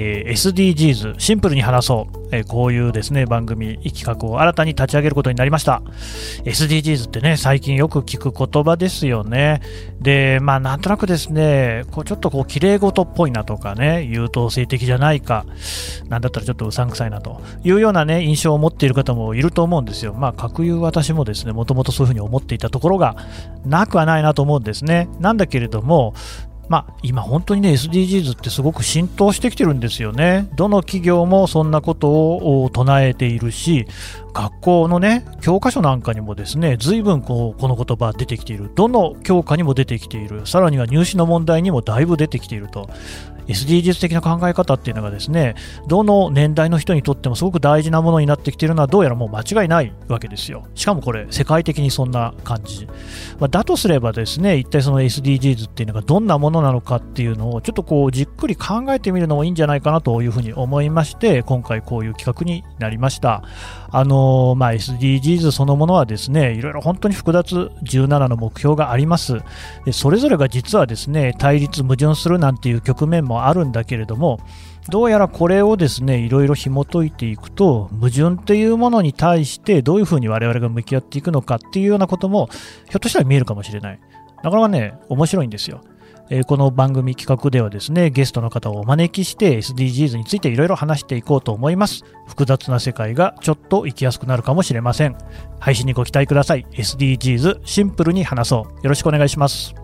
えー、SDGs シンプルに話そう、えー、こういうですね番組企画を新たに立ち上げることになりました。SDGs ってね最近よく聞く言葉ですよね。でまあなんとなくですねこうちょっとこう綺麗事っぽいなとかね優等生的じゃないかなんだったらちょっとうさんくさいなというようなね印象を持っている方もいると思うんですよ。まあ各有私もですねもともとそういうふうに思っていたところがなくはないなと思うんですね。なんだけれどもまあ、今、本当にね SDGs ってすごく浸透してきてるんですよね。どの企業もそんなことを唱えているし、学校のね教科書なんかにもですね随分こうこの言葉出てきている。どの教科にも出てきている。さらには入試の問題にもだいぶ出てきていると。SDGs 的な考え方っていうのがですねどの年代の人にとってもすごく大事なものになってきているのはどうやらもう間違いないわけですよ。しかもこれ世界的にそんな感じ。まあ、だとすればですね一体その SDGs っていうのがどんなものなのかっていうのをちょっとこうじっくり考えてみるのもいいんじゃないかなというふうに思いまして今回こういう企画になりました。あのまあ、SDGs そのものはですねいろいろ本当に複雑17の目標があります。でそれぞれが実はですね対立矛盾するなんていう局面もあるんだけれどもどうやらこれをですねいろいろ紐解いていくと矛盾っていうものに対してどういうふうに我々が向き合っていくのかっていうようなこともひょっとしたら見えるかもしれない。なかなかね面白いんですよ。この番組企画ではですねゲストの方をお招きして SDGs についていろいろ話していこうと思います。複雑な世界がちょっと生きやすくなるかもしれません。配信にご期待ください。SDGs シンプルに話そう。よろしくお願いします。